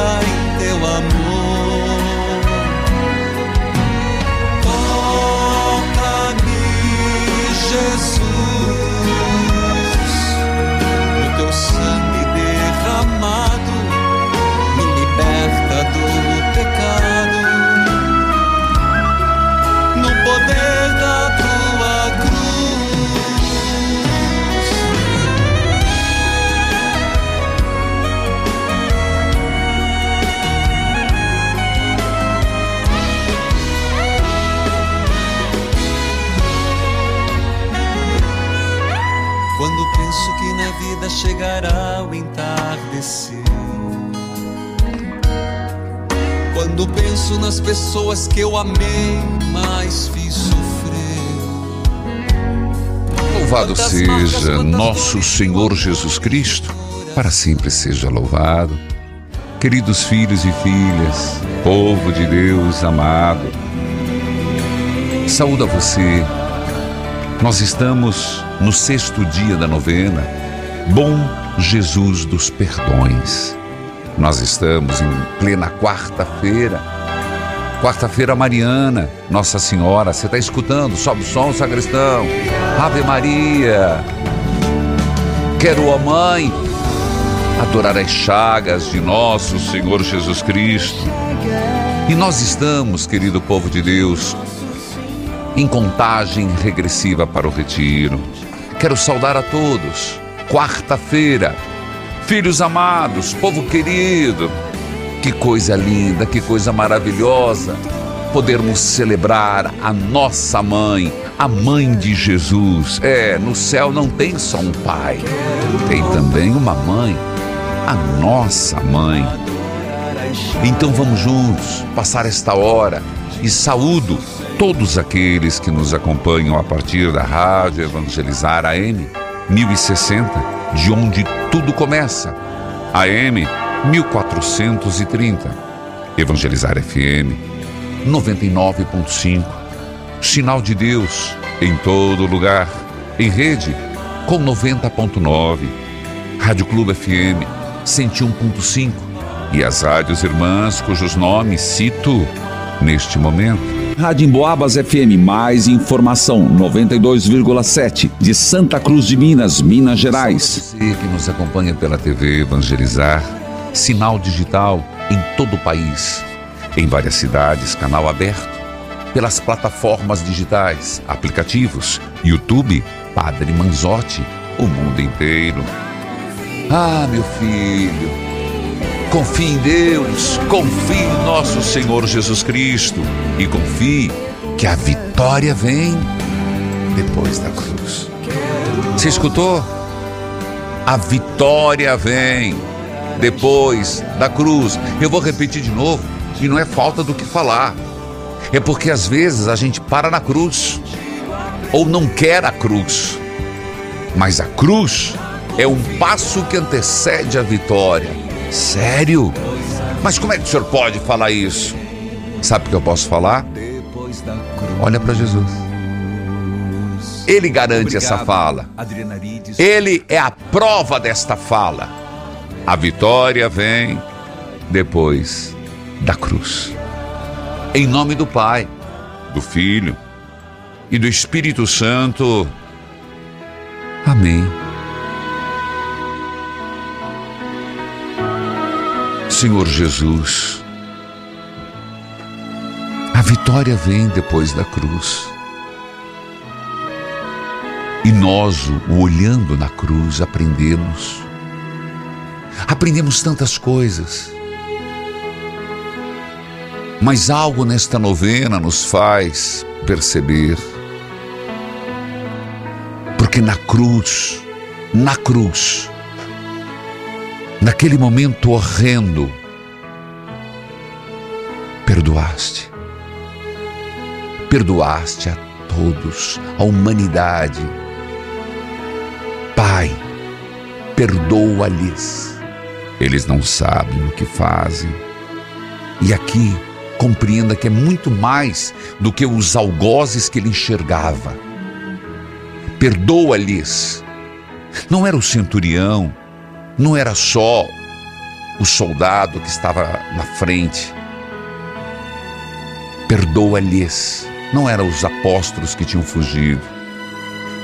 Vida chegará o entardecer. Quando penso nas pessoas que eu amei, mas fiz sofrer. Louvado seja nosso Senhor Jesus Cristo, para sempre seja louvado. Queridos filhos e filhas, povo de Deus amado, saúde a você. Nós estamos no sexto dia da novena, Bom Jesus dos Perdões. Nós estamos em plena quarta-feira, quarta-feira mariana, Nossa Senhora. Você está escutando? Sobe o som, sacristão. Ave Maria. Quero, ó Mãe, adorar as chagas de nosso Senhor Jesus Cristo. E nós estamos, querido povo de Deus, em contagem regressiva para o retiro. Quero saudar a todos. Quarta-feira, filhos amados, povo querido, que coisa linda, que coisa maravilhosa podermos celebrar a nossa mãe, a mãe de Jesus. É, no céu não tem só um pai, tem também uma mãe, a nossa mãe. Então vamos juntos passar esta hora e saúdo todos aqueles que nos acompanham a partir da Rádio Evangelizar AM 1060, de onde tudo começa. AM 1430. Evangelizar FM 99.5. Sinal de Deus em todo lugar. Em rede com 90.9. Rádio Clube FM 101.5 e as rádios irmãs cujos nomes cito neste momento. Rádio Emboabas FM, mais informação, 92,7, de Santa Cruz de Minas, Minas Gerais. Você que nos acompanha pela TV Evangelizar, sinal digital em todo o país, em várias cidades, canal aberto, pelas plataformas digitais, aplicativos, YouTube, Padre Manzotti, o mundo inteiro. Ah, meu filho, Confie em Deus, confie em nosso Senhor Jesus Cristo e confie que a vitória vem depois da cruz. Você escutou? A vitória vem depois da cruz. Eu vou repetir de novo, e não é falta do que falar. É porque às vezes a gente para na cruz ou não quer a cruz. Mas a cruz é um passo que antecede a vitória. Sério? Mas como é que o senhor pode falar isso? Sabe o que eu posso falar? Olha para Jesus. Ele garante essa fala. Ele é a prova desta fala. A vitória vem depois da cruz. Em nome do Pai, do Filho e do Espírito Santo. Amém. Senhor Jesus, a vitória vem depois da cruz. E nós, o olhando na cruz, aprendemos. Aprendemos tantas coisas. Mas algo nesta novena nos faz perceber. Porque na cruz, na cruz, naquele momento horrendo, perdoaste. Perdoaste a todos, a humanidade. Pai, perdoa-lhes. Eles não sabem o que fazem. E aqui, compreenda que é muito mais do que os algozes que ele enxergava. Perdoa-lhes. Não era o centurião, não era só o soldado que estava na frente. Perdoa-lhes. Não eram os apóstolos que tinham fugido.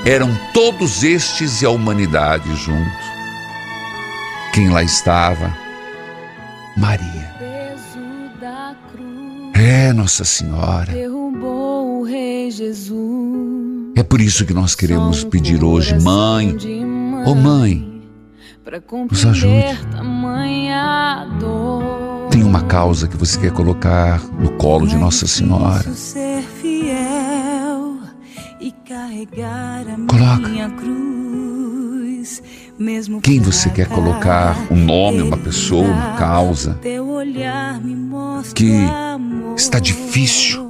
Eram todos estes e a humanidade junto. Quem lá estava? Maria. É, Nossa Senhora. É por isso que nós queremos pedir hoje, mãe, ô oh, mãe, nos ajude. Tem uma causa que você quer colocar no colo de Nossa Senhora. Coloca. Quem você quer colocar um nome, uma pessoa, uma causa que está difícil.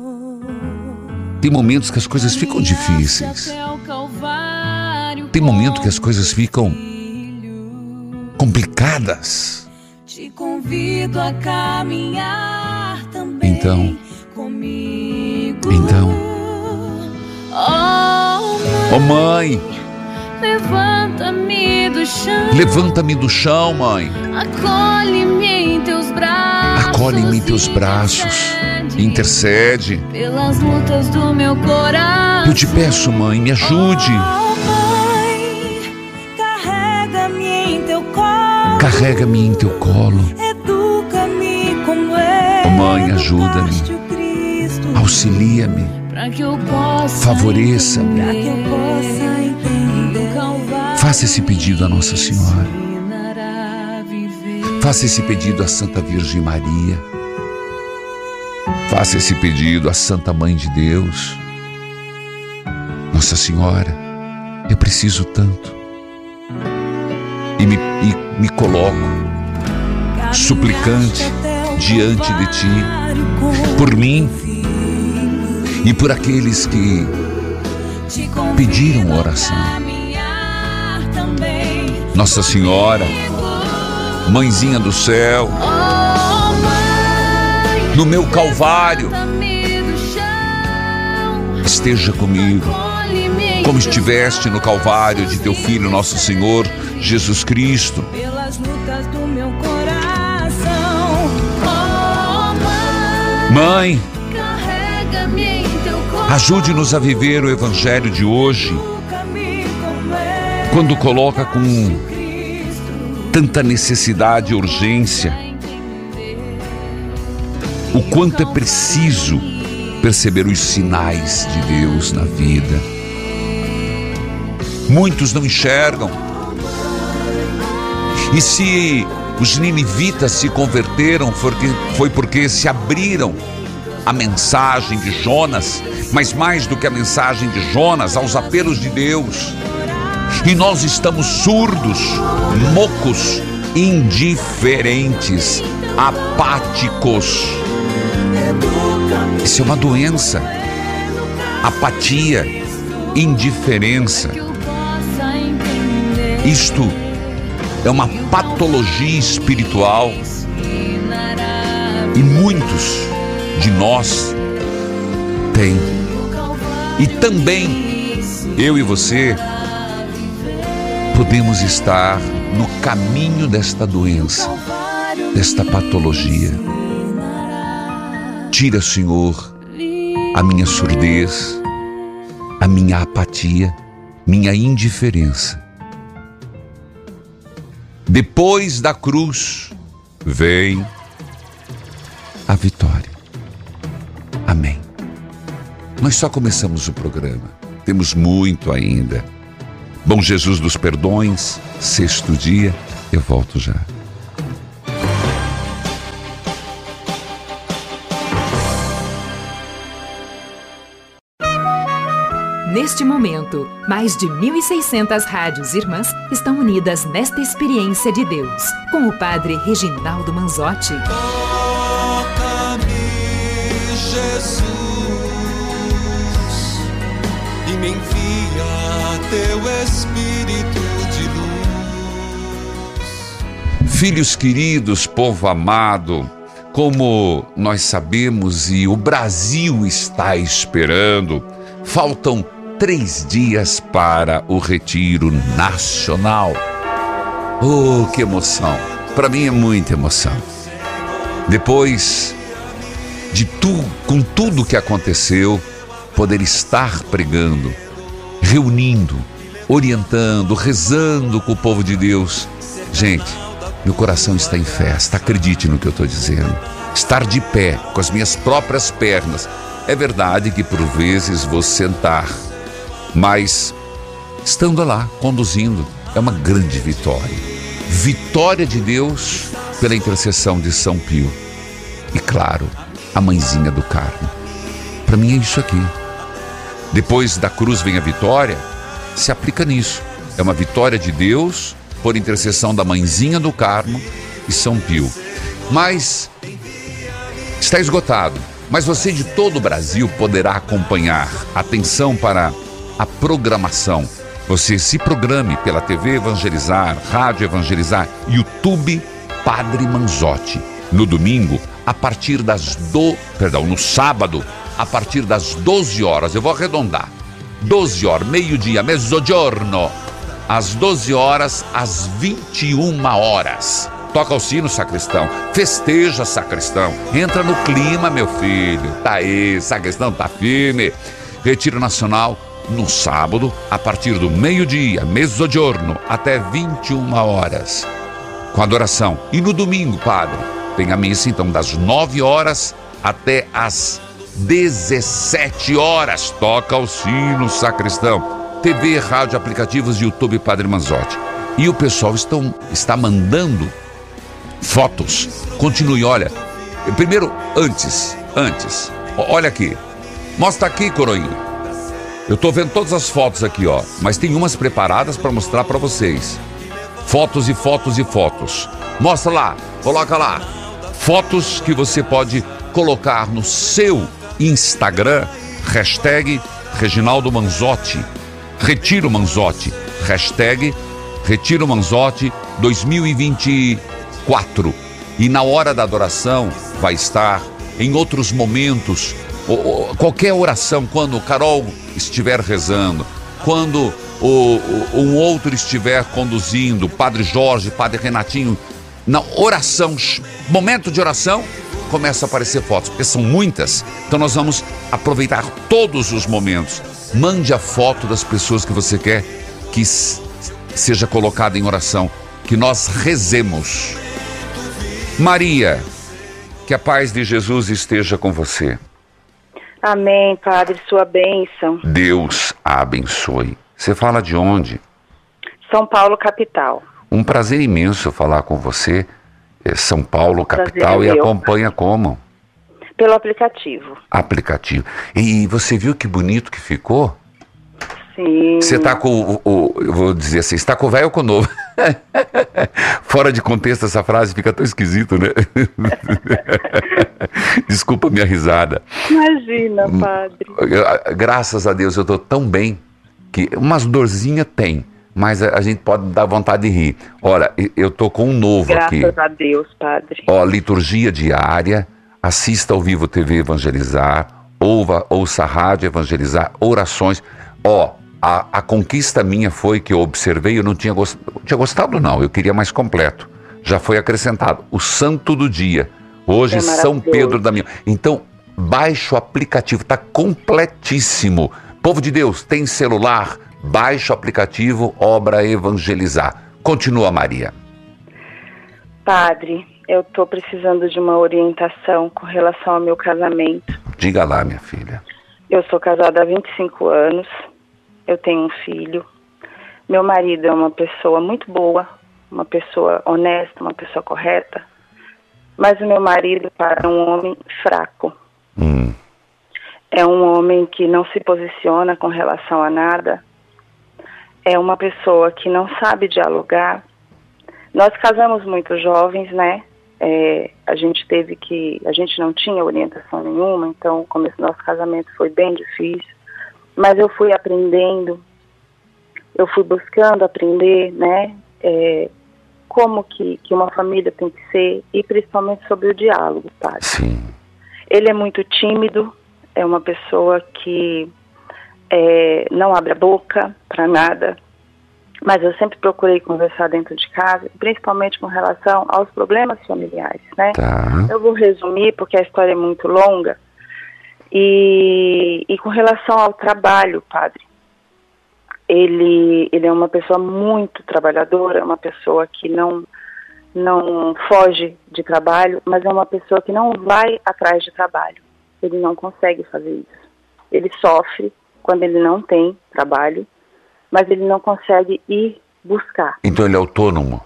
Tem momentos que as coisas ficam difíceis. Tem momentos que as coisas ficam complicadas. Te convido a caminhar também então, comigo. Então, oh mãe, levanta-me do chão. Levanta-me do chão, mãe. Acolhe-me em teus braços. Acolhe-me em teus braços. Intercede. Pelas lutas do meu coração. Eu te peço, mãe, me ajude. Carrega-me em teu colo. Educa-me como oh, Mãe, ajuda-me. Auxilia-me. Favoreça-me. Faça esse pedido a Nossa Senhora. Faça esse pedido à Santa Virgem Maria. Faça esse pedido à Santa Mãe de Deus. Nossa Senhora, eu preciso tanto e me, e me coloco suplicante diante de Ti, por mim e por aqueles que pediram oração. Nossa Senhora, Mãezinha do céu, no meu Calvário, esteja comigo, como estiveste no Calvário de teu Filho, nosso Senhor Jesus Cristo. Mãe, ajude-nos a viver o Evangelho de hoje, quando coloca com tanta necessidade e urgência, o quanto é preciso perceber os sinais de Deus na vida. Muitos não enxergam, e se os ninivitas se converteram, foi porque se abriram à mensagem de Jonas, mas mais do que a mensagem de Jonas, aos apelos de Deus. E nós estamos surdos, mocos, indiferentes, apáticos. Isso é uma doença. Apatia, indiferença. Isto é uma patologia espiritual e muitos de nós têm. E também eu e você podemos estar no caminho desta doença, desta patologia. Tira, Senhor, a minha surdez, a minha apatia, minha indiferença depois da cruz vem a vitória. Amém. Nós só começamos o programa. Temos muito ainda. Bom Jesus dos Perdões, sexto dia, eu volto já. Neste momento, mais de 1.600 rádios irmãs estão unidas nesta experiência de Deus, com o Padre Reginaldo Manzotti. Toca-me, Jesus, e me envia teu Espírito de luz. Filhos queridos, povo amado, como nós sabemos e o Brasil está esperando, faltam três dias para o retiro nacional. Oh, que emoção! Para mim é muita emoção. Depois de tu, com tudo que aconteceu, poder estar pregando, reunindo, orientando, rezando com o povo de Deus. Gente, meu coração está em festa, acredite no que eu estou dizendo. Estar de pé, com as minhas próprias pernas. É verdade que por vezes vou sentar, mas estando lá, conduzindo, é uma grande vitória. Vitória de Deus pela intercessão de São Pio. E claro, a mãezinha do Carmo. Para mim é isso aqui. Depois da cruz vem a vitória, se aplica nisso. É uma vitória de Deus por intercessão da mãezinha do Carmo e São Pio. Mas está esgotado. Mas você de todo o Brasil poderá acompanhar. Atenção para a programação. Você se programe pela TV Evangelizar, Rádio Evangelizar, YouTube Padre Manzotti. No domingo, a partir das do, perdão, no sábado, a partir das 12 horas, eu vou arredondar. 12 horas, meio-dia, mezzogiorno, às 12 horas, às 21 horas. Toca o sino, sacristão. Festeja, sacristão. Entra no clima, meu filho. Tá aí, sacristão tá firme. Retiro Nacional no sábado, a partir do meio-dia, mezzogiorno, até 21 horas. Com adoração. E no domingo, padre, tem a missa então das 9 horas até as 17 horas. Toca o sino, sacristão. TV, rádio, aplicativos, YouTube Padre Manzotti. E o pessoal estão, está mandando fotos. Continue, olha. Primeiro, antes, antes. Olha aqui. Mostra aqui, coroinha. Eu estou vendo todas as fotos aqui, ó, mas tem umas preparadas para mostrar para vocês. Fotos e fotos e fotos. Mostra lá, coloca lá. Fotos que você pode colocar no seu Instagram, hashtag Reginaldo Manzotti, Retiro Manzotti, hashtag Retiro Manzotti 2024. E na hora da adoração vai estar em outros momentos qualquer oração, quando Carol estiver rezando, quando o, o, um outro estiver conduzindo, Padre Jorge, Padre Renatinho, na oração, momento de oração, começa a aparecer fotos, porque são muitas. Então nós vamos aproveitar todos os momentos. Mande a foto das pessoas que você quer que seja colocada em oração, que nós rezemos. Maria, que a paz de Jesus esteja com você. Amém, Padre, sua bênção. Deus a abençoe. Você fala de onde? São Paulo, capital. Um prazer imenso falar com você. É São Paulo, capital, é e meu. acompanha como? Pelo aplicativo. Aplicativo. E você viu que bonito que ficou? Sim. Você tá com o, o- eu vou dizer assim, está com o velho ou com o novo? Fora de contexto essa frase fica tão esquisito, né? Desculpa a minha risada. Imagina, Hum. Padre. Graças a Deus eu tô tão bem que umas dorzinha tem, mas a, a gente pode dar vontade de rir. Olha, eu tô com um novo aqui. Graças a Deus, Padre. Ó, liturgia diária, assista ao vivo TV Evangelizar, ouva, ouça a rádio Evangelizar, orações. Ó, a, a conquista minha foi que eu observei, eu não tinha, gos- tinha gostado não, eu queria mais completo. Já foi acrescentado, o santo do dia. Hoje, É São. Pedro da minha. Então, baixe o aplicativo, tá completíssimo. Povo de Deus, tem celular, baixe o aplicativo Obra Evangelizar. Continua, Maria. Padre, eu tô precisando de uma orientação com relação ao meu casamento. Diga lá, minha filha. Eu sou casada há 25 anos. Eu tenho um filho. Meu marido é uma pessoa muito boa, uma pessoa honesta, uma pessoa correta. Mas o meu marido para um homem fraco. Hum. é um homem que não se posiciona com relação a nada, é uma pessoa que não sabe dialogar. Nós casamos muito jovens, né? É, a gente teve que, a gente não tinha orientação nenhuma, então o começo do nosso casamento foi bem difícil, mas eu fui aprendendo, eu fui buscando aprender, né? É, como que, que uma família tem que ser e principalmente sobre o diálogo, padre. Sim. Ele é muito tímido, é uma pessoa que é, não abre a boca para nada, mas eu sempre procurei conversar dentro de casa, principalmente com relação aos problemas familiares, né? Tá. Eu vou resumir porque a história é muito longa. E, e com relação ao trabalho, padre, ele, ele é uma pessoa muito trabalhadora, uma pessoa que não, não foge de trabalho, mas é uma pessoa que não vai atrás de trabalho. Ele não consegue fazer isso. Ele sofre quando ele não tem trabalho, mas ele não consegue ir buscar. Então ele é autônomo?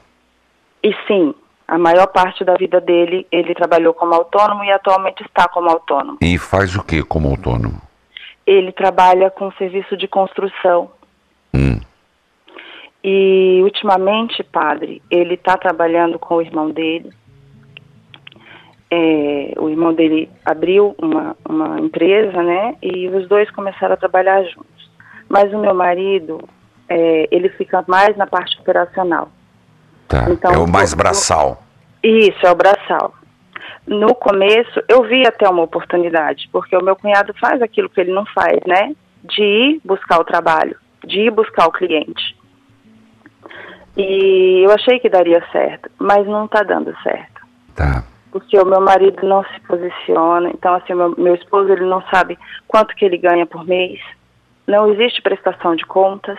E sim, a maior parte da vida dele, ele trabalhou como autônomo e atualmente está como autônomo. E faz o que como autônomo? Ele trabalha com serviço de construção. Hum. E ultimamente, padre, ele está trabalhando com o irmão dele. É, o irmão dele abriu uma, uma empresa, né? E os dois começaram a trabalhar juntos. Mas o meu marido, é, ele fica mais na parte operacional. Tá. Então, é o mais braçal. Isso, é o braçal. No começo, eu vi até uma oportunidade, porque o meu cunhado faz aquilo que ele não faz, né? De ir buscar o trabalho, de ir buscar o cliente. E eu achei que daria certo, mas não está dando certo. Tá. Porque o meu marido não se posiciona, então assim, meu, meu esposo ele não sabe quanto que ele ganha por mês, não existe prestação de contas,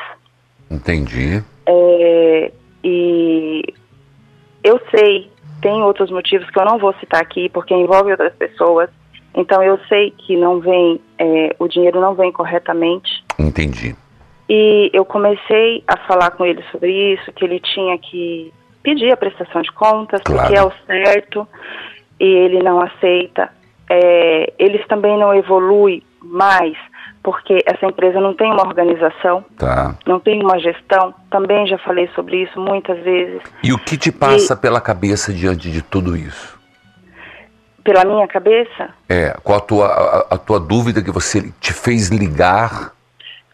Entendi. é, e eu sei, tem outros motivos que eu não vou citar aqui, porque envolve outras pessoas. Então eu sei que não vem, é, o dinheiro não vem corretamente. Entendi. E eu comecei a falar com ele sobre isso, que ele tinha que pedir a prestação de contas, Claro. porque é o certo, e ele não aceita. É, eles também não evoluem mais, porque essa empresa não tem uma organização, Tá. não tem uma gestão. Também já falei sobre isso muitas vezes. E o que te passa pela cabeça diante de tudo isso? Pela minha cabeça, É, qual a tua, a, a tua dúvida que você te fez ligar?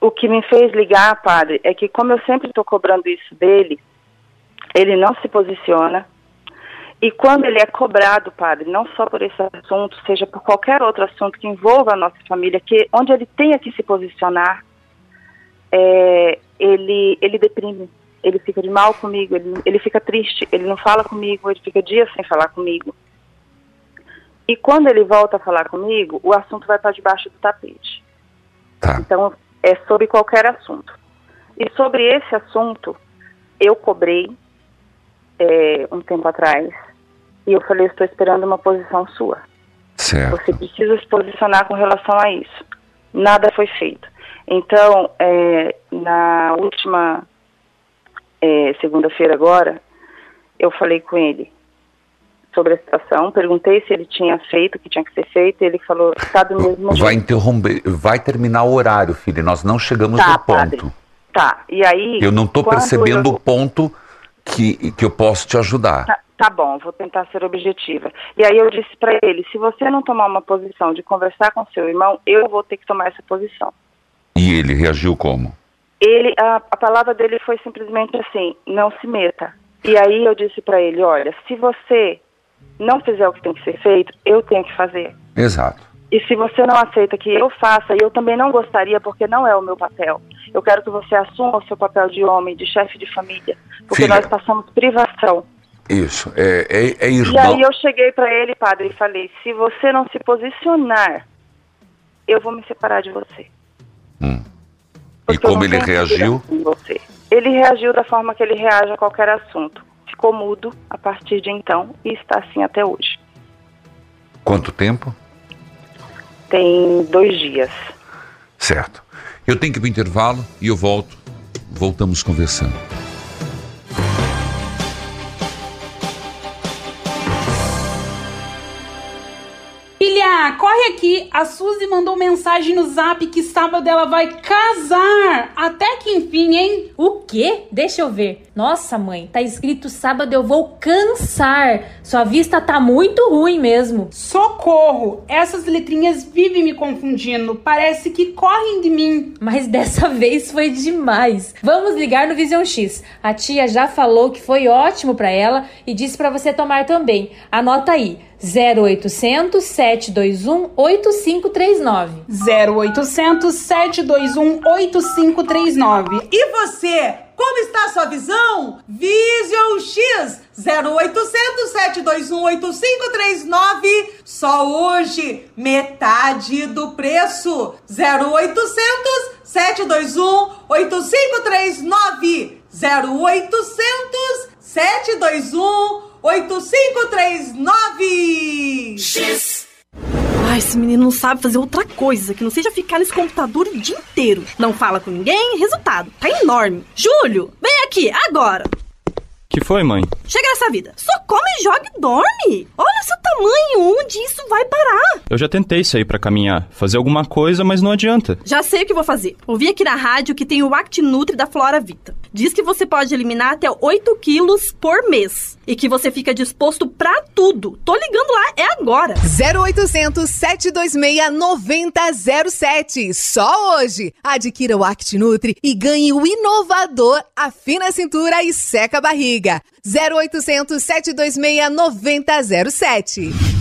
o que me fez ligar, padre, é que como eu sempre estou cobrando isso dele, ele não se posiciona. E quando ele é cobrado, padre, não só por esse assunto, seja por qualquer outro assunto que envolva a nossa família, que onde ele tenha que se posicionar, é, ele, ele deprime, ele fica de mal comigo, ele, ele fica triste, ele não fala comigo, ele fica dias sem falar comigo. E quando ele volta a falar comigo, o assunto vai para debaixo do tapete. Tá. Então, é sobre qualquer assunto. E sobre esse assunto, eu cobrei é, um tempo atrás e eu falei: estou esperando uma posição sua. Certo. Você precisa se posicionar com relação a isso. Nada foi feito. Então, é, na última é, segunda-feira agora, eu falei com ele sobre a situação, perguntei se ele tinha feito o que tinha que ser feito, e ele falou, está do mesmo Vai jeito. interromper, vai terminar o horário, filho. Nós não chegamos Tá, no ponto. padre. Tá, e aí... Eu não estou percebendo eu- o ponto que, que eu posso te ajudar. Tá, tá bom, vou tentar ser objetiva. E aí eu disse para ele, se você não tomar uma posição de conversar com seu irmão, eu vou ter que tomar essa posição. E ele reagiu como? Ele, a, a palavra dele foi simplesmente assim, não se meta. E aí eu disse para ele, olha, se você não fizer o que tem que ser feito, eu tenho que fazer. Exato. E se você não aceita que eu faça, e eu também não gostaria, porque não é o meu papel. Eu quero que você assuma o seu papel de homem, de chefe de família, porque Filha. nós passamos privação. Isso. É, é, é E irmão. aí eu cheguei para ele, padre, e falei: se você não se posicionar, eu vou me separar de você. Hum. E como ele reagiu? Você. Ele reagiu da forma que ele reage a qualquer assunto. Ficou mudo a partir de então e está assim até hoje. Quanto tempo? Tem dois dias. Certo. Eu tenho que ir para o intervalo e eu volto. Voltamos conversando. Corre aqui. A Suzy mandou mensagem no zap que sábado ela vai casar. Até que enfim, hein? O quê? Deixa eu ver. Nossa, mãe, tá escrito sábado eu vou cansar. Sua vista tá muito ruim mesmo. Socorro! Essas letrinhas vivem me confundindo. Parece que correm de mim. Mas dessa vez foi demais. Vamos ligar no Vision X. A tia já falou que foi ótimo para ela e disse para você tomar também. Anota aí. 0800 721 8539. 0800 721 8539. E você, como está a sua visão? Vision X 0800 721 8539. Só hoje, metade do preço. 0800 721 8539. 0800 721 8539! X! Ai, esse menino não sabe fazer outra coisa que não seja ficar nesse computador o dia inteiro. Não fala com ninguém, resultado, tá enorme. Júlio, vem aqui, agora! Que foi, mãe? Chega nessa vida. Só come, joga e dorme. Olha o seu tamanho, onde isso vai parar? Eu já tentei sair para caminhar, fazer alguma coisa, mas não adianta. Já sei o que vou fazer. Ouvi aqui na rádio que tem o ActiNutri da Flora Vita. Diz que você pode eliminar até 8 quilos por mês. E que você fica disposto pra tudo. Tô ligando lá, é agora. 0800 726 9007. Só hoje. Adquira o ActiNutri e ganhe o inovador Afina a Cintura e Seca a Barriga. 0800 726 9007.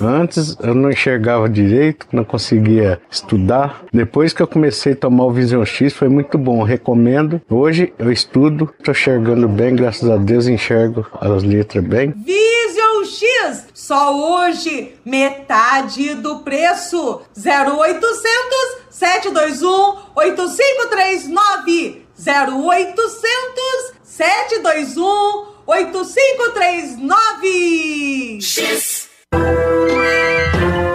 Antes eu não enxergava direito, não conseguia estudar. Depois que eu comecei a tomar o Vision X foi muito bom, recomendo. Hoje eu estudo, estou enxergando bem, graças a Deus enxergo as letras bem. Vision X, só hoje metade do preço. 0800 721 8539 0800 721 8539 X Produtos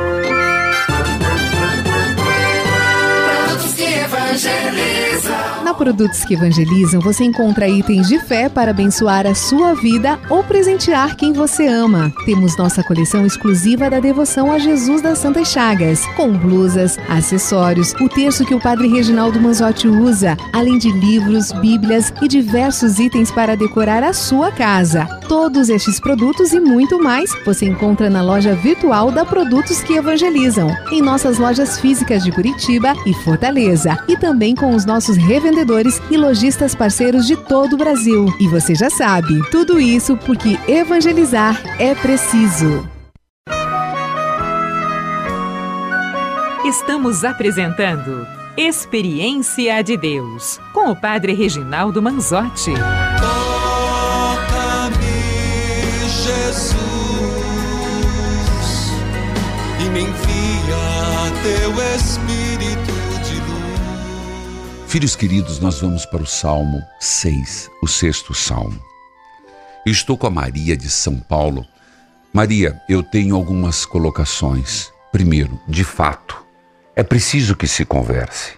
Produtos que Evangelizam, você encontra itens de fé para abençoar a sua vida ou presentear quem você ama. Temos nossa coleção exclusiva da devoção a Jesus das Santas Chagas, com blusas, acessórios, o terço que o Padre Reginaldo Manzotti usa, além de livros, bíblias e diversos itens para decorar a sua casa. Todos estes produtos e muito mais você encontra na loja virtual da Produtos que Evangelizam, em nossas lojas físicas de Curitiba e Fortaleza, e também com os nossos revendedores e lojistas parceiros de todo o Brasil. E você já sabe, tudo isso porque evangelizar é preciso. Estamos apresentando Experiência de Deus com o Padre Reginaldo Manzotti. Filhos queridos, nós vamos para o Salmo 6, o sexto salmo. Eu estou com a Maria de São Paulo. Maria, eu tenho algumas colocações. Primeiro, de fato, é preciso que se converse.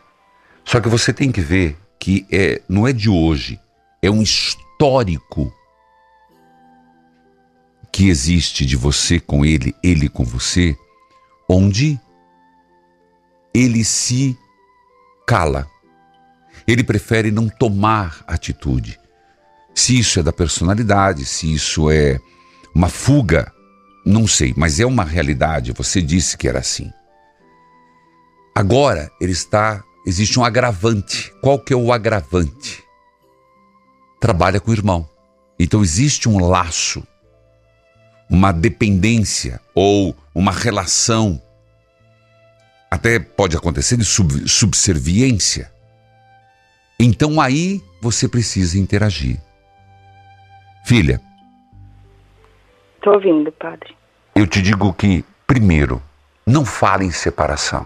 Só que você tem que ver que é, não é de hoje, é um histórico que existe de você com ele, ele com você, onde ele se cala. Ele prefere não tomar atitude. Se isso é da personalidade, se isso é uma fuga, não sei, mas é uma realidade. Você disse que era assim. Agora ele está, existe um agravante. Qual que é o agravante? Trabalha com o irmão. Então existe um laço, uma dependência ou uma relação. Até pode acontecer de sub, subserviência. Então aí você precisa interagir. Filha, Tô ouvindo, padre. eu te digo que, primeiro, não fale em separação.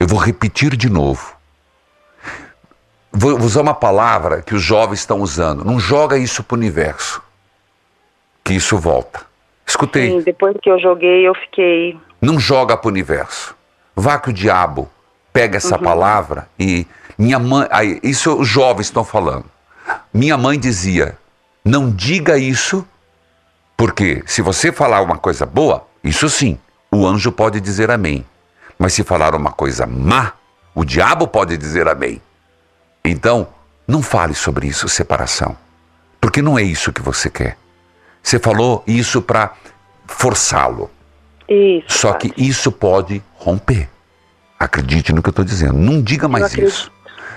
Eu vou repetir de novo. Vou usar uma palavra que os jovens estão usando. Não joga isso para o universo. Que isso volta. Escutei. Sim, depois que eu joguei, eu fiquei. Não joga para o universo. Vá que o diabo pega essa Uhum. palavra e minha mãe, aí, isso os jovens estão falando. Minha mãe dizia: "Não diga isso, porque se você falar uma coisa boa, isso sim, o anjo pode dizer amém. Mas se falar uma coisa má, o diabo pode dizer amém. Então, não fale sobre isso, separação. Porque não é isso que você quer. Você falou isso para forçá-lo. Só que isso pode romper. Acredite no que eu estou dizendo. Não diga mais isso.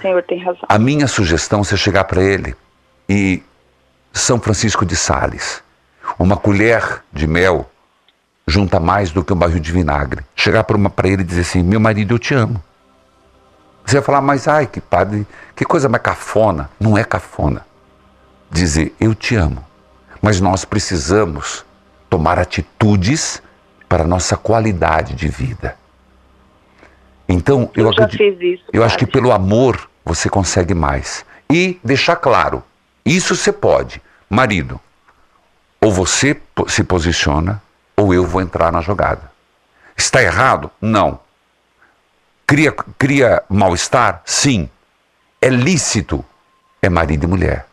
Senhor tem razão. A minha sugestão é você chegar para ele e São Francisco de Sales, uma colher de mel junta mais do que um barril de vinagre. Chegar para ele e dizer assim: Meu marido, eu te amo. Você vai falar, mas ai, que padre, que coisa mais cafona. Não é cafona. Dizer, eu te amo. Mas nós precisamos tomar atitudes para a nossa qualidade de vida. Então, eu, Eu acredito, fiz isso, eu acho que pelo amor você consegue mais. E deixar claro, isso você pode. Marido, ou você se posiciona, ou eu vou entrar na jogada. Está errado? Não. Cria, cria mal-estar? Sim. É lícito? É marido e mulher.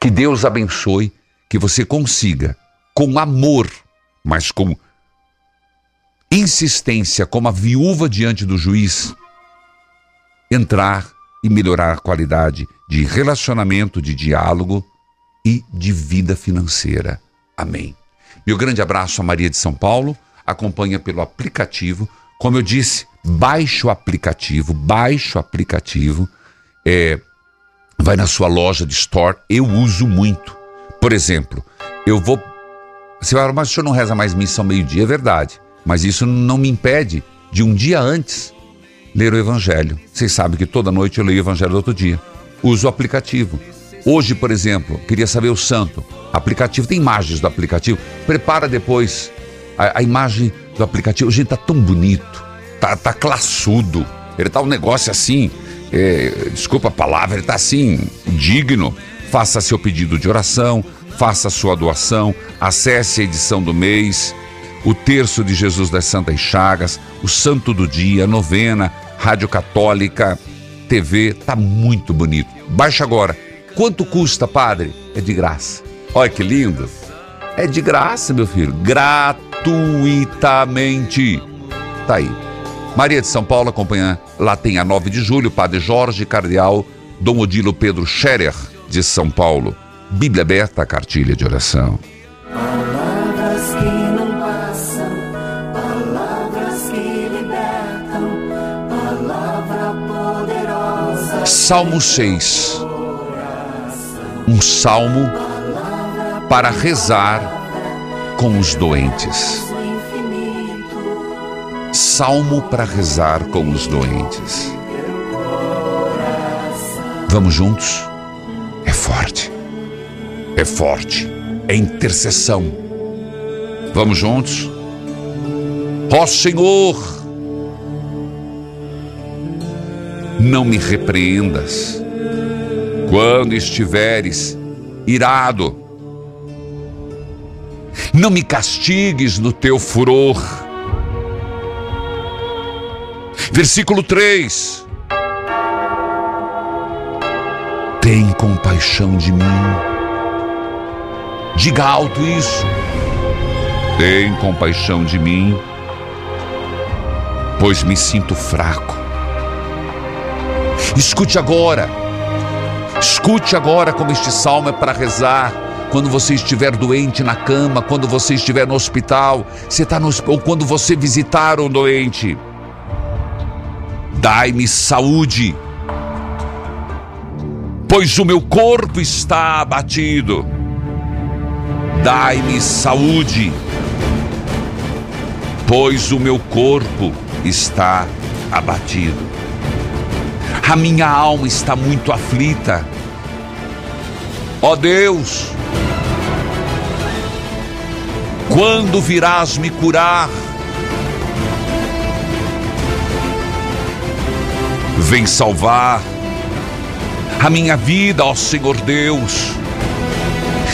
Que Deus abençoe, que você consiga, com amor, mas com insistência, como a viúva diante do juiz, entrar e melhorar a qualidade de relacionamento, de diálogo e de vida financeira. Amém. Meu grande abraço a Maria de São Paulo, acompanha pelo aplicativo. Como eu disse, baixe o aplicativo, baixe o aplicativo, é, vai na sua loja de store, eu uso muito. Por exemplo, eu vou. Você vai mas o senhor não reza mais missa ao meio-dia? É verdade. Mas isso não me impede de um dia antes ler o Evangelho. Vocês sabem que toda noite eu leio o Evangelho do outro dia. Uso o aplicativo. Hoje, por exemplo, queria saber o santo. Aplicativo, tem imagens do aplicativo. Prepara depois a, a imagem do aplicativo. Gente, tá tão bonito. Tá, tá classudo. Ele tá um negócio assim. é, desculpa a palavra, ele tá assim, digno. Faça seu pedido de oração, faça sua doação, acesse a edição do mês o terço de Jesus das Santas Chagas, o Santo do Dia, novena, Rádio Católica, TV, tá muito bonito. Baixa agora. Quanto custa, padre? É de graça. Olha que lindo. É de graça, meu filho. Gratuitamente. Tá aí. Maria de São Paulo acompanha. Lá tem a 9 de julho, Padre Jorge Cardeal, Dom Odilo Pedro Scherer, de São Paulo. Bíblia aberta, cartilha de oração. Salmo 6. Um salmo para rezar com os doentes. Salmo para rezar com os doentes. Vamos juntos? É forte. É forte. É intercessão. Vamos juntos? Ó Senhor, não me repreendas quando estiveres irado. Não me castigues no teu furor. Versículo 3. Tem compaixão de mim. Diga alto isso. Tem compaixão de mim, pois me sinto fraco. Escute agora. Escute agora como este salmo é para rezar. Quando você estiver doente na cama, quando você estiver no hospital, você tá no, ou quando você visitar um doente. Dai-me saúde, pois o meu corpo está abatido. Dai-me saúde, pois o meu corpo está abatido. A minha alma está muito aflita. Ó Deus, quando virás me curar? Vem salvar a minha vida, ó Senhor Deus.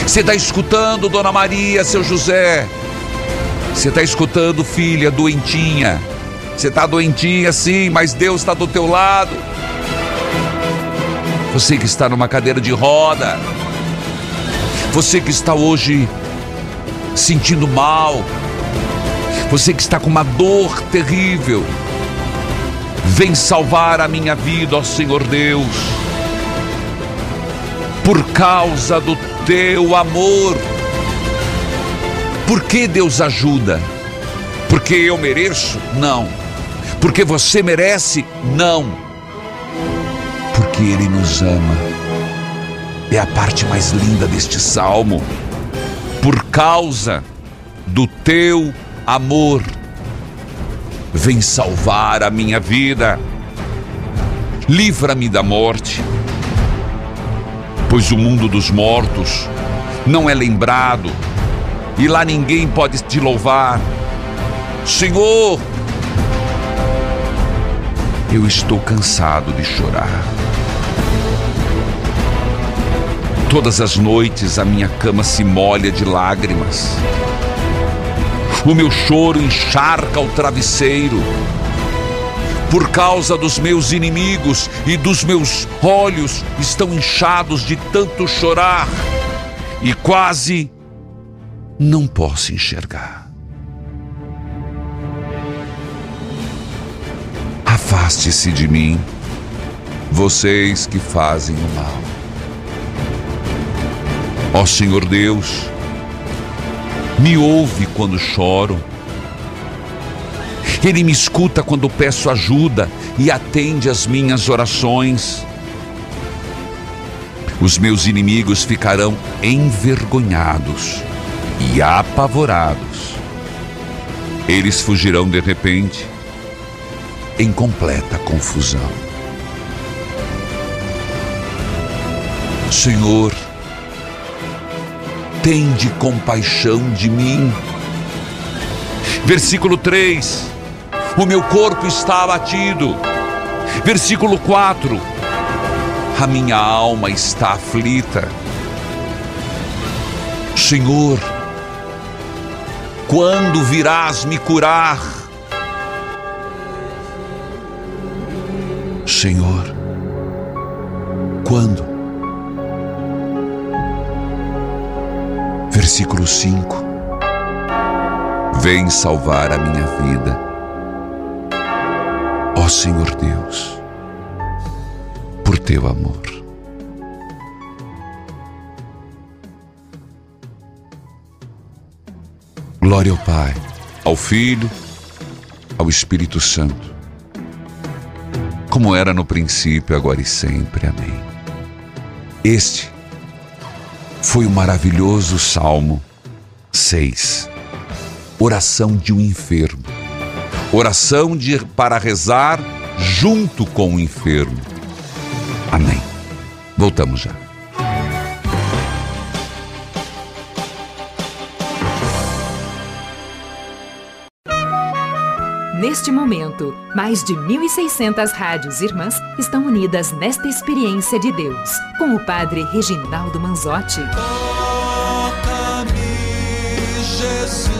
Você está escutando, Dona Maria, seu José? Você está escutando, filha, doentinha? Você está doentinha, sim, mas Deus está do teu lado. Você que está numa cadeira de roda. Você que está hoje sentindo mal. Você que está com uma dor terrível. Vem salvar a minha vida, ó Senhor Deus. Por causa do teu amor. Por que Deus ajuda? Porque eu mereço? Não. Porque você merece? Não. Porque Ele nos ama. É a parte mais linda deste salmo. Por causa do teu amor, vem salvar a minha vida. Livra-me da morte, pois o mundo dos mortos não é lembrado e lá ninguém pode te louvar. Senhor, eu estou cansado de chorar. Todas as noites a minha cama se molha de lágrimas. O meu choro encharca o travesseiro. Por causa dos meus inimigos e dos meus olhos estão inchados de tanto chorar e quase não posso enxergar. Afaste-se de mim, vocês que fazem o mal. Ó Senhor Deus, me ouve quando choro. Ele me escuta quando peço ajuda e atende às minhas orações. Os meus inimigos ficarão envergonhados e apavorados. Eles fugirão de repente, em completa confusão. Senhor, tende compaixão de mim. Versículo 3: O meu corpo está abatido. Versículo 4: A minha alma está aflita. Senhor, quando virás me curar? Senhor, quando? Versículo 5: Vem salvar a minha vida, ó Senhor Deus, por teu amor. Glória ao Pai, ao Filho, ao Espírito Santo, como era no princípio, agora e sempre. Amém. Este foi o maravilhoso Salmo 6. Oração de um enfermo. Oração de, para rezar junto com o enfermo. Amém. Voltamos já. Neste momento, mais de 1.600 rádios irmãs estão unidas nesta experiência de Deus, com o Padre Reginaldo Manzotti. Toca-me, Jesus,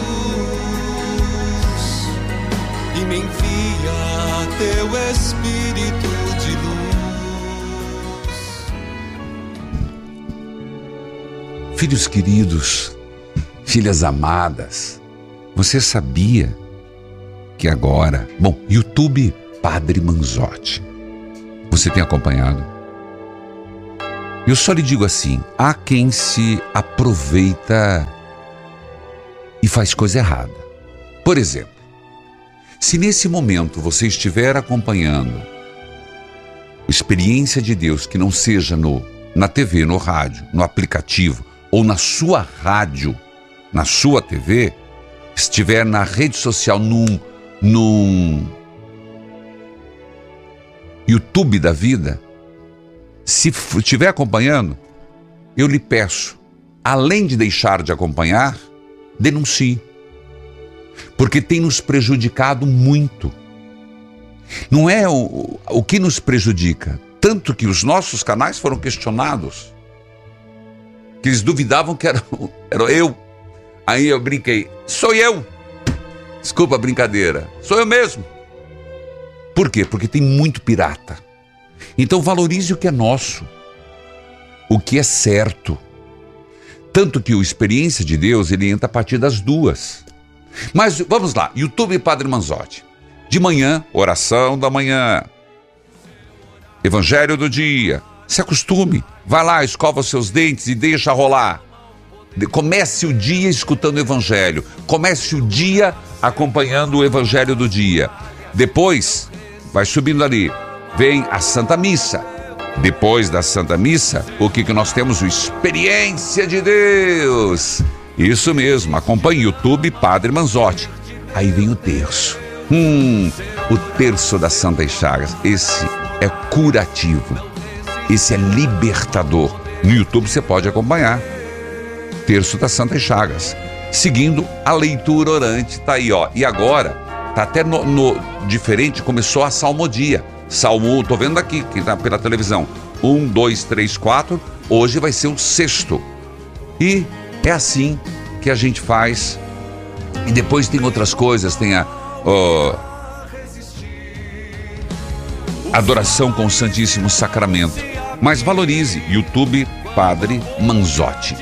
e me envia teu Espírito de luz. Filhos queridos, filhas amadas, você sabia que agora, bom, YouTube Padre Manzotti. Você tem acompanhado? Eu só lhe digo assim: há quem se aproveita e faz coisa errada. Por exemplo, se nesse momento você estiver acompanhando experiência de Deus que não seja no na TV, no rádio, no aplicativo ou na sua rádio, na sua TV, estiver na rede social num num YouTube da vida, se estiver acompanhando, eu lhe peço, além de deixar de acompanhar, denuncie. Porque tem nos prejudicado muito. Não é o, o que nos prejudica, tanto que os nossos canais foram questionados. Que eles duvidavam que era, era eu. Aí eu brinquei, sou eu. Desculpa a brincadeira. Sou eu mesmo. Por quê? Porque tem muito pirata. Então valorize o que é nosso, o que é certo. Tanto que o experiência de Deus ele entra a partir das duas. Mas vamos lá, YouTube Padre Manzotti. De manhã, oração da manhã. Evangelho do dia. Se acostume. Vai lá, escova os seus dentes e deixa rolar. Comece o dia escutando o Evangelho. Comece o dia acompanhando o Evangelho do dia. Depois, vai subindo ali. Vem a Santa Missa. Depois da Santa Missa, o que, que nós temos? O Experiência de Deus. Isso mesmo, acompanhe o YouTube Padre Manzotti. Aí vem o terço. Hum, o terço da Santa Chagas. Esse é curativo. Esse é libertador. No YouTube você pode acompanhar. Terço da Santa Chagas. Seguindo a leitura orante, tá aí, ó. E agora, tá até no, no- diferente, começou a salmodia. Salmo, tô vendo aqui, que tá pela televisão. Um, dois, três, quatro. Hoje vai ser o sexto. E é assim que a gente faz. E depois tem outras coisas, tem a adoração com o Santíssimo Sacramento. Mas valorize YouTube Padre Manzotti.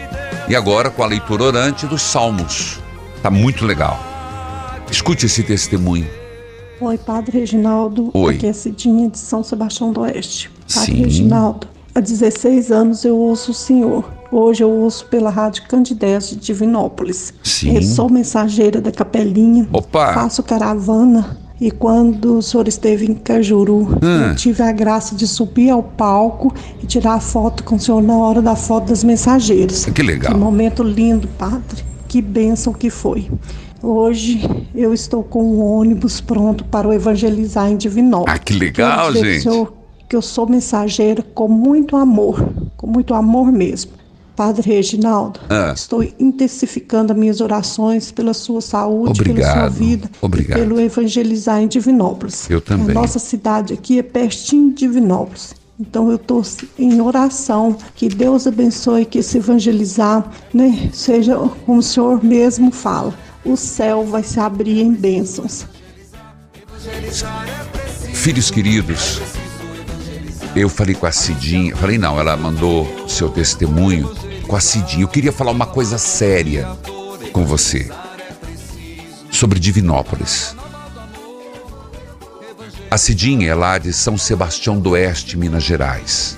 E agora com a leitura orante dos Salmos. Tá muito legal. Escute esse testemunho. Oi, Padre Reginaldo. Oi. Aqui é Cidinha de São Sebastião do Oeste. Padre Sim. Reginaldo, há 16 anos eu ouço o Senhor. Hoje eu ouço pela Rádio Candidez de Divinópolis. Sim. Eu sou mensageira da Capelinha. Opa. Faço caravana. E quando o senhor esteve em Cajuru, Hum. eu tive a graça de subir ao palco e tirar foto com o senhor na hora da foto das mensageiras. Que legal. Que momento lindo, padre. Que bênção que foi. Hoje eu estou com um ônibus pronto para o evangelizar em Divinópolis. Ah, que legal, Quero gente. senhor, que eu sou mensageira com muito amor, com muito amor mesmo. Padre Reginaldo, Ah. estou intensificando as minhas orações pela sua saúde, pela sua Obrigado. vida, Obrigado. pelo evangelizar em Divinópolis. Eu também. A nossa cidade aqui é pertinho de Divinópolis. Então eu estou em oração que Deus abençoe que esse evangelizar, né, seja como o Senhor mesmo fala, o céu vai se abrir em bênçãos. Filhos queridos, eu falei com a Cidinha, falei não, ela mandou seu testemunho com a Cidinha. Eu queria falar uma coisa séria com você sobre Divinópolis. A Cidinha é lá de São Sebastião do Oeste, Minas Gerais.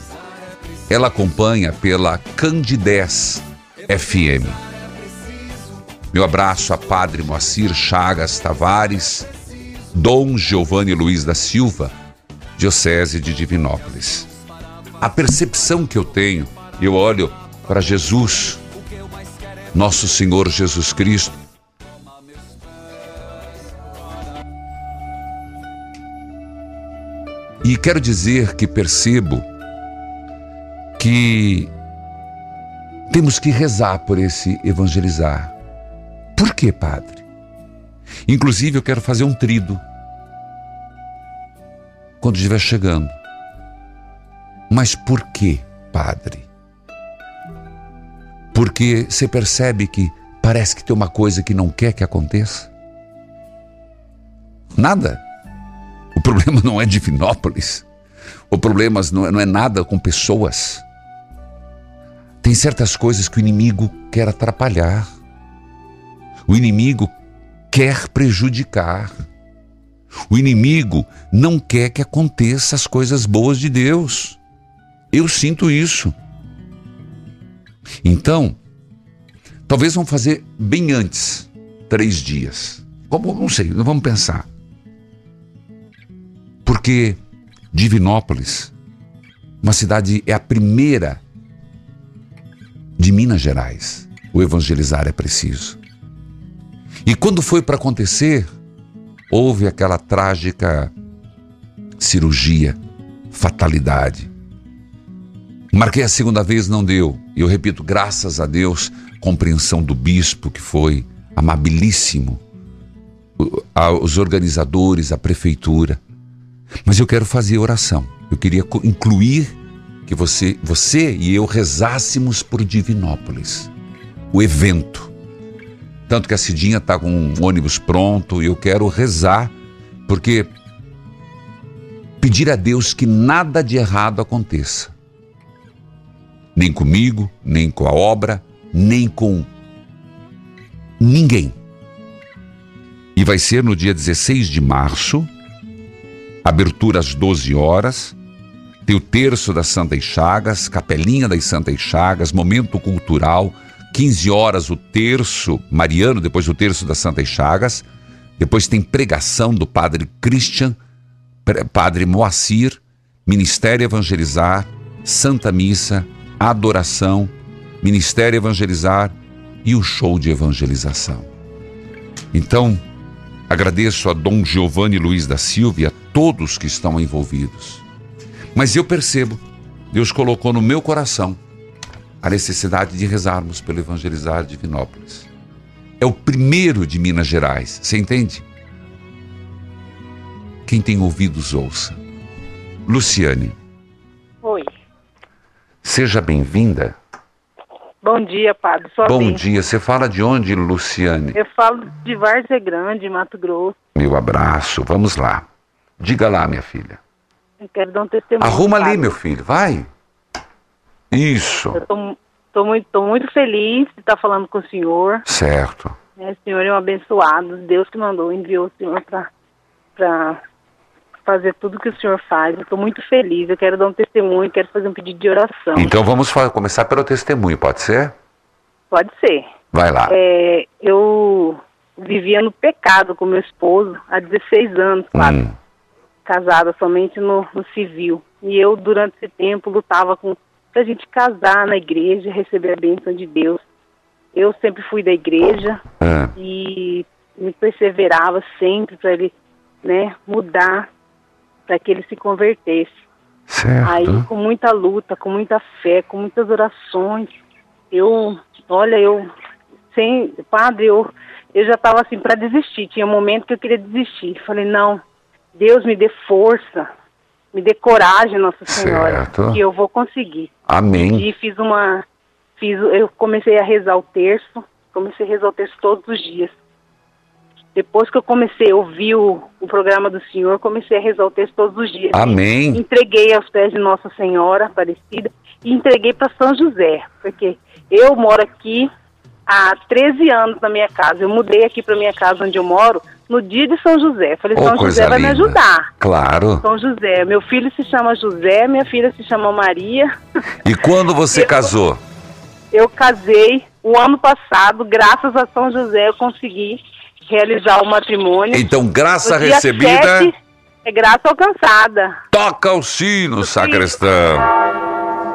Ela acompanha pela Candidez FM. Meu abraço a Padre Moacir Chagas Tavares, Dom Giovanni Luiz da Silva, Diocese de Divinópolis. A percepção que eu tenho, eu olho para Jesus, nosso Senhor Jesus Cristo, e quero dizer que percebo que temos que rezar por esse evangelizar. Por quê, Padre? Inclusive, eu quero fazer um trido quando estiver chegando. Mas por quê, Padre? Porque você percebe que parece que tem uma coisa que não quer que aconteça? Nada. O problema não é Divinópolis. O problema não é, não é nada com pessoas. Tem certas coisas que o inimigo quer atrapalhar. O inimigo quer prejudicar. O inimigo não quer que aconteça as coisas boas de Deus. Eu sinto isso. Então, talvez vamos fazer bem antes, três dias. Como, não sei, vamos pensar. Porque Divinópolis, uma cidade, é a primeira de Minas Gerais. O evangelizar é preciso. E quando foi para acontecer, houve aquela trágica cirurgia, fatalidade. Marquei a segunda vez, não deu. E eu repito, graças a Deus, compreensão do bispo, que foi amabilíssimo, os organizadores, a prefeitura. Mas eu quero fazer oração. Eu queria incluir que você, você e eu rezássemos por Divinópolis, o evento. Tanto que a Cidinha está com um ônibus pronto e eu quero rezar, porque pedir a Deus que nada de errado aconteça. Nem comigo, nem com a obra, nem com ninguém. E vai ser no dia 16 de março, abertura às 12 horas. Tem o terço das Santas Chagas, capelinha das Santas Chagas, momento cultural. 15 horas o terço mariano, depois o terço das Santas Chagas. Depois tem pregação do padre Christian, padre Moacir, Ministério Evangelizar, Santa Missa, adoração, Ministério Evangelizar e o show de evangelização. Então, agradeço a Dom Giovanni Luiz da Silva e a todos que estão envolvidos. Mas eu percebo, Deus colocou no meu coração a necessidade de rezarmos pelo evangelizar Divinópolis. É o primeiro de Minas Gerais, você entende? Quem tem ouvidos, ouça. Luciane, Oi. Seja bem-vinda. Bom dia, padre. Bom bem. dia. Você fala de onde, Luciane? Eu falo de Várzea Grande, Mato Grosso. Meu abraço. Vamos lá. Diga lá, minha filha. Eu quero dar um testemunho. Arruma ali, meu filho. Vai. Isso. Eu tô, tô muito, tô muito feliz de estar falando com o senhor. Certo. né? O senhor é um abençoado. Deus que mandou, enviou o senhor para fazer tudo que o senhor faz. Eu estou muito feliz. Eu quero dar um testemunho, quero fazer um pedido de oração. Então vamos começar pelo testemunho, pode ser? Pode ser. Vai lá. É, eu vivia no pecado com meu esposo há 16 anos, padre. Hum, casada somente no, no civil. E eu, durante esse tempo, lutava com pra gente casar na igreja, receber a bênção de Deus. Eu sempre fui da igreja é. e me perseverava sempre para ele, né, mudar, para que ele se convertesse. Certo. Aí, com muita luta, com muita fé, com muitas orações, eu, olha, eu, sem, padre, eu, eu já estava assim para desistir. Tinha um momento que eu queria desistir. Falei, não, Deus me dê força, me dê coragem, Nossa Senhora, Certo. que eu vou conseguir. Amém. E fiz uma, fiz, eu comecei a rezar o terço, comecei a rezar o terço todos os dias. Depois que eu comecei a ouvir o, o programa do Senhor, comecei a rezar o terço todos os dias. Amém. Entreguei aos pés de Nossa Senhora Aparecida e entreguei para São José, porque eu moro aqui há 13 anos na minha casa. Eu mudei aqui para minha casa onde eu moro no dia de São José. Falei, Oh, São José vai me ajudar. Claro. São José. Meu filho se chama José, minha filha se chama Maria. E quando você casou? Eu casei o ano passado, graças a São José eu consegui realizar o matrimônio. Então, graça recebida, 7 é graça alcançada. toca o sino, sacristão.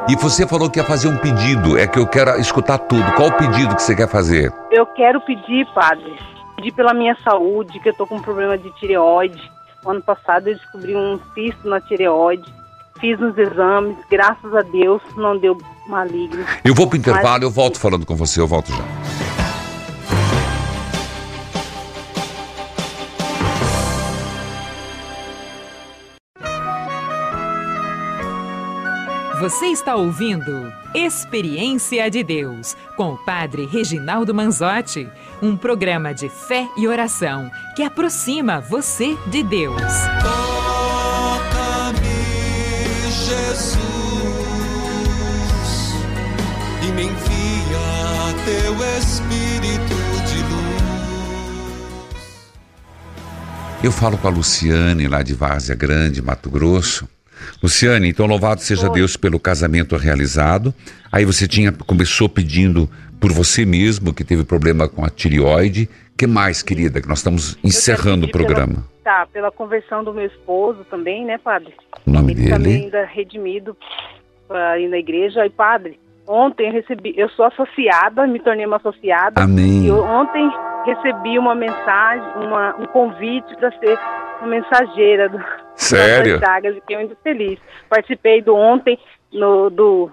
E você falou que ia fazer um pedido, é que eu quero escutar tudo. Qual o pedido que você quer fazer? Eu quero pedir, padre, pedir pela minha saúde, que eu tô com um problema de tireoide. O ano passado eu descobri um cisto na tireoide. Fiz uns exames, graças a Deus não deu maligno. Eu vou pro intervalo, Mas- eu volto falando com você, eu volto já. Você está ouvindo Experiência de Deus com o Padre Reginaldo Manzotti, um programa de fé e oração que aproxima você de Deus. Toca-me, Jesus, e me envia teu Espírito de luz. Eu falo com a Luciane, lá de Várzea Grande, Mato Grosso. Luciane, então louvado seja Deus pelo casamento realizado. Aí você tinha começou pedindo por você mesmo, que teve problema com a tireoide. que mais, querida, que nós estamos encerrando o programa? Pela, tá, pela conversão do meu esposo também, né, padre? O nome Ele também dele? ainda é redimido para ir na igreja. E, padre, ontem eu recebi, eu sou associada, me tornei uma associada. Amém. E eu, ontem recebi uma mensagem, uma, um convite para ser uma mensageira do Sério? das Chagas, fiquei muito feliz. Participei do ontem no, do,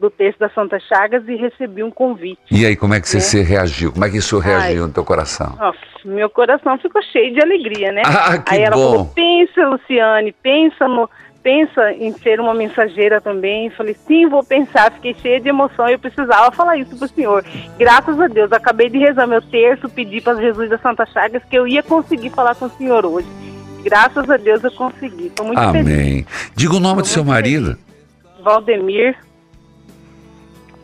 do texto da Santa Chagas e recebi um convite. E aí, como é que você É. se reagiu? Como é que isso reagiu no teu coração? Nossa, meu coração ficou cheio de alegria, né? Ah, que Aí ela bom. falou, pensa, Luciane, pensa no. Pensa em ser uma mensageira também. Falei, sim, vou pensar. Fiquei cheia de emoção e eu precisava falar isso pro senhor. Graças a Deus, acabei de rezar meu terço, pedi para Jesus da Santa Chagas que eu ia conseguir falar com o senhor hoje. Graças a Deus eu consegui. Estou muito feliz. Amém. Diga o nome do seu marido. Valdemir,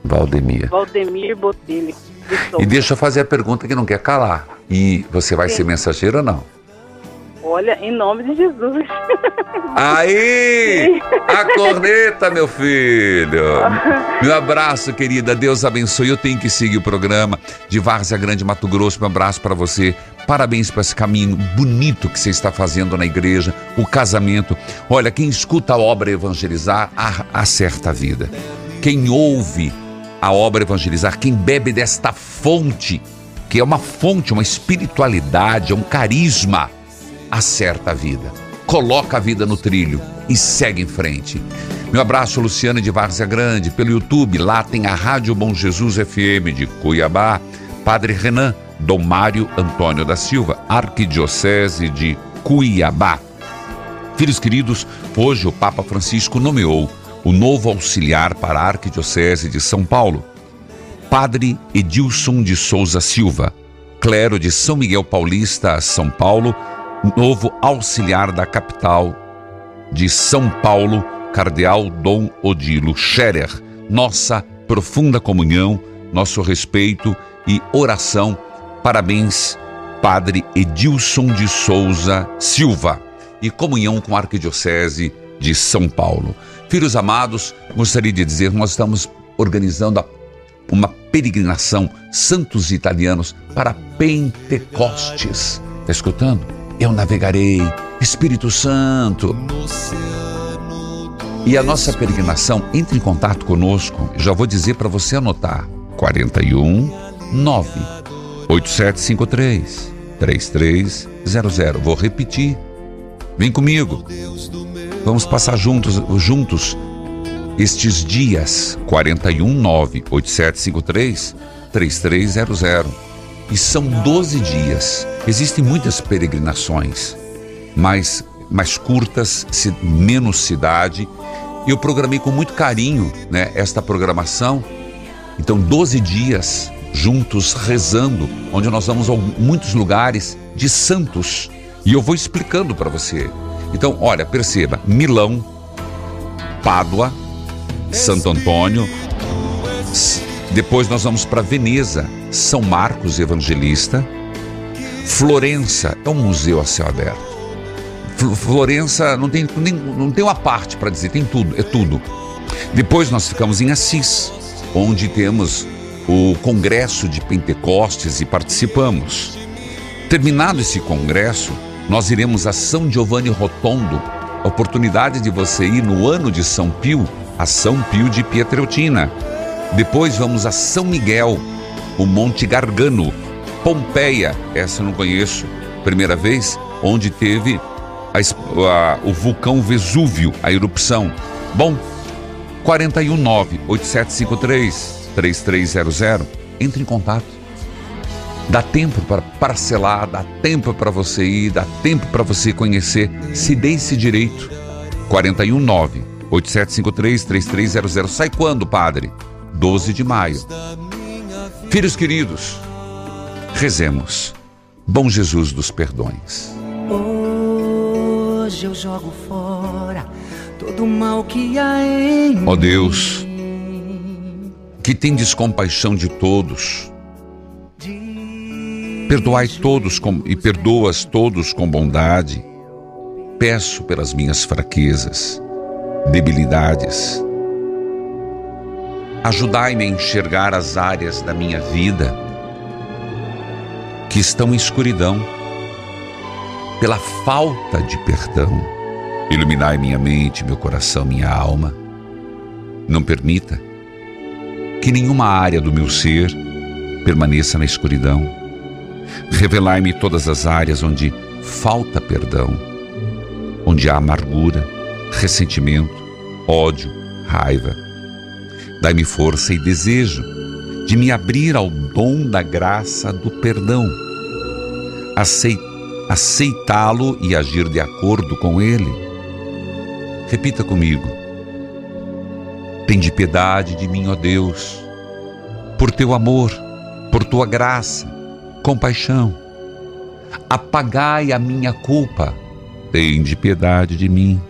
Valdemir. Valdemir Botelho. E deixa eu fazer a pergunta que não quer calar. E você vai Sim. ser mensageiro ou não? Olha, em nome de Jesus. Aí! A corneta, meu filho! Meu abraço, querida. Deus abençoe. Eu tenho que seguir o programa de Várzea Grande, Mato Grosso. Meu abraço para você. Parabéns por esse caminho bonito que você está fazendo na igreja, o casamento. Olha, quem escuta a obra evangelizar, acerta a vida. Quem ouve a obra evangelizar, quem bebe desta fonte, que é uma fonte, uma espiritualidade, é um carisma, acerta a vida. Coloca a vida no trilho e segue em frente. Meu abraço, Luciana de Várzea Grande, pelo YouTube. Lá tem a Rádio Bom Jesus FM de Cuiabá. Padre Renan, Dom Mário Antônio da Silva, Arquidiocese de Cuiabá. Filhos queridos, hoje o Papa Francisco nomeou o novo auxiliar para a Arquidiocese de São Paulo, Padre Edilson de Souza Silva, clero de São Miguel Paulista, São Paulo, novo auxiliar da capital de São Paulo, Cardeal Dom Odilo Scherer. Nossa profunda comunhão, nosso respeito e oração. Parabéns, Padre Edilson de Souza Silva. E comunhão com a Arquidiocese de São Paulo. Filhos amados, gostaria de dizer, nós estamos organizando uma peregrinação santos italianos para Pentecostes. Está escutando? Eu navegarei, Espírito Santo. E a nossa peregrinação, entre em contato conosco, já vou dizer para você anotar. 41 9 8753 3300. Vou repetir. Vem comigo. Vamos passar juntos, juntos estes dias 419 8753 3300 e são 12 dias. Existem muitas peregrinações, mais mais curtas, menos cidade. Eu programei com muito carinho, né, esta programação. Então 12 dias juntos rezando, onde nós vamos a muitos lugares de santos e eu vou explicando para você. Então, olha, perceba, Milão, Pádua, Santo Antônio. Depois nós vamos para Veneza, São Marcos Evangelista. Florença é um museu a céu aberto. Fl- Florença não tem, nem, não tem uma parte para dizer, tem tudo, é tudo. Depois nós ficamos em Assis, onde temos o Congresso de Pentecostes e participamos. Terminado esse congresso, nós iremos a São Giovanni Rotondo, oportunidade de você ir no ano de São Pio, a São Pio de Pietreutina. Depois vamos a São Miguel, o Monte Gargano, Pompeia, essa eu não conheço, primeira vez, onde teve a a- o vulcão Vesúvio, a erupção. Bom, 419 8753 3300. Entre em contato. Dá tempo para parcelar, dá tempo para você ir, dá tempo para você conhecer. Se dê esse direito. 419 8753 3300. Sai quando, padre? 12 de maio. Filhos queridos, rezemos. Bom Jesus dos perdões. Hoje eu jogo fora todo o mal que há em Ó Deus, que tendes compaixão de todos, perdoai todos com, e perdoas todos com bondade. Peço pelas minhas fraquezas, debilidades. Ajudai-me a enxergar as áreas da minha vida que estão em escuridão pela falta de perdão. Iluminai minha mente, meu coração, minha alma. Não permita que nenhuma área do meu ser permaneça na escuridão. Revelai-me todas as áreas onde falta perdão, onde há amargura, ressentimento, ódio, raiva. Dai-me força e desejo de me abrir ao dom da graça do perdão, acei- aceitá-lo e agir de acordo com ele. Repita comigo. Tende piedade de mim, ó Deus, por teu amor, por tua graça, compaixão. Apagai a minha culpa, tende piedade de mim.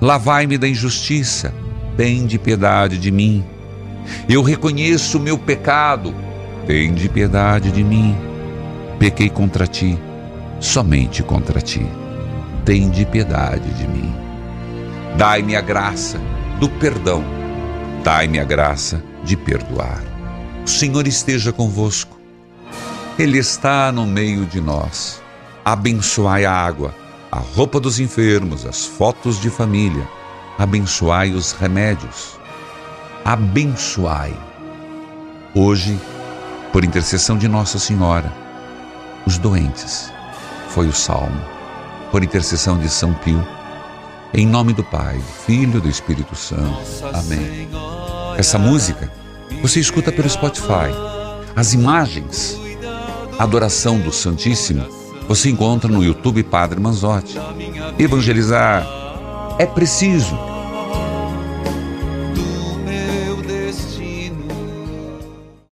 Lavai-me da injustiça, tende piedade de mim. Eu reconheço o meu pecado, Tende piedade de mim. Pequei contra ti, somente contra ti. Tende piedade de mim. Dai-me a graça do perdão. Dai-me a graça de perdoar. O Senhor esteja convosco. Ele está no meio de nós. Abençoai a água, a roupa dos enfermos, as fotos de família. Abençoai os remédios. Abençoai. Hoje, por intercessão de Nossa Senhora, os doentes. Foi o salmo. Por intercessão de São Pio. Em nome do Pai, do Filho e do Espírito Santo. Amém. Essa música você escuta pelo Spotify. As imagens, a adoração do Santíssimo, você encontra no YouTube Padre Manzotti. Evangelizar é preciso